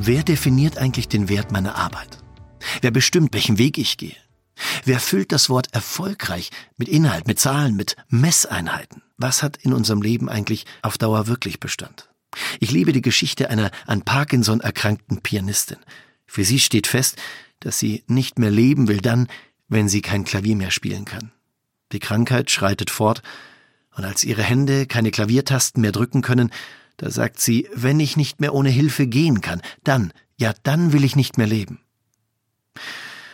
Wer definiert eigentlich den Wert meiner Arbeit? Wer bestimmt, welchen Weg ich gehe? Wer füllt das Wort erfolgreich mit Inhalt, mit Zahlen, mit Messeinheiten? Was hat in unserem Leben eigentlich auf Dauer wirklich Bestand? Ich liebe die Geschichte einer an Parkinson erkrankten Pianistin. Für sie steht fest, dass sie nicht mehr leben will dann, wenn sie kein Klavier mehr spielen kann. Die Krankheit schreitet fort, und als ihre Hände keine Klaviertasten mehr drücken können, da sagt sie, wenn ich nicht mehr ohne Hilfe gehen kann, dann, ja, dann will ich nicht mehr leben.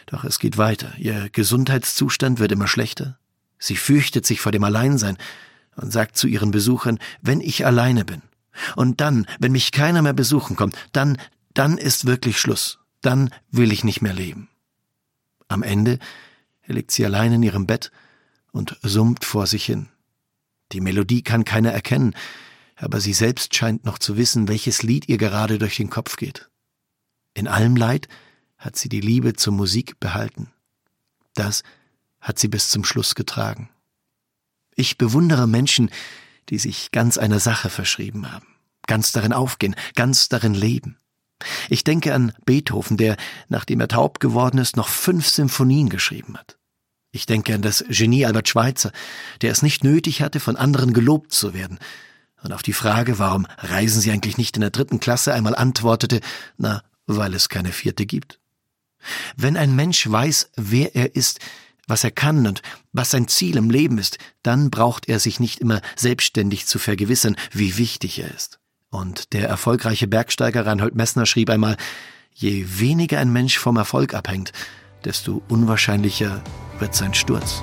Doch es geht weiter. Ihr Gesundheitszustand wird immer schlechter. Sie fürchtet sich vor dem Alleinsein und sagt zu ihren Besuchern, wenn ich alleine bin. Und dann, wenn mich keiner mehr besuchen kommt, dann, dann ist wirklich Schluss. Dann will ich nicht mehr leben. Am Ende liegt sie allein in ihrem Bett und summt vor sich hin. Die Melodie kann keiner erkennen, aber sie selbst scheint noch zu wissen, welches Lied ihr gerade durch den Kopf geht. In allem Leid hat sie die Liebe zur Musik behalten. Das hat sie bis zum Schluss getragen. Ich bewundere Menschen, die sich ganz einer Sache verschrieben haben, ganz darin aufgehen, ganz darin leben. Ich denke an Beethoven, der, nachdem er taub geworden ist, noch fünf Symphonien geschrieben hat. Ich denke an das Genie Albert Schweitzer, der es nicht nötig hatte, von anderen gelobt zu werden, und auf die Frage, warum reisen Sie eigentlich nicht in der dritten Klasse, einmal antwortete, na, weil es keine vierte gibt. Wenn ein Mensch weiß, wer er ist, was er kann und was sein Ziel im Leben ist, dann braucht er sich nicht immer selbstständig zu vergewissern, wie wichtig er ist. Und der erfolgreiche Bergsteiger Reinhold Messner schrieb einmal, je weniger ein Mensch vom Erfolg abhängt, desto unwahrscheinlicher wird sein Sturz.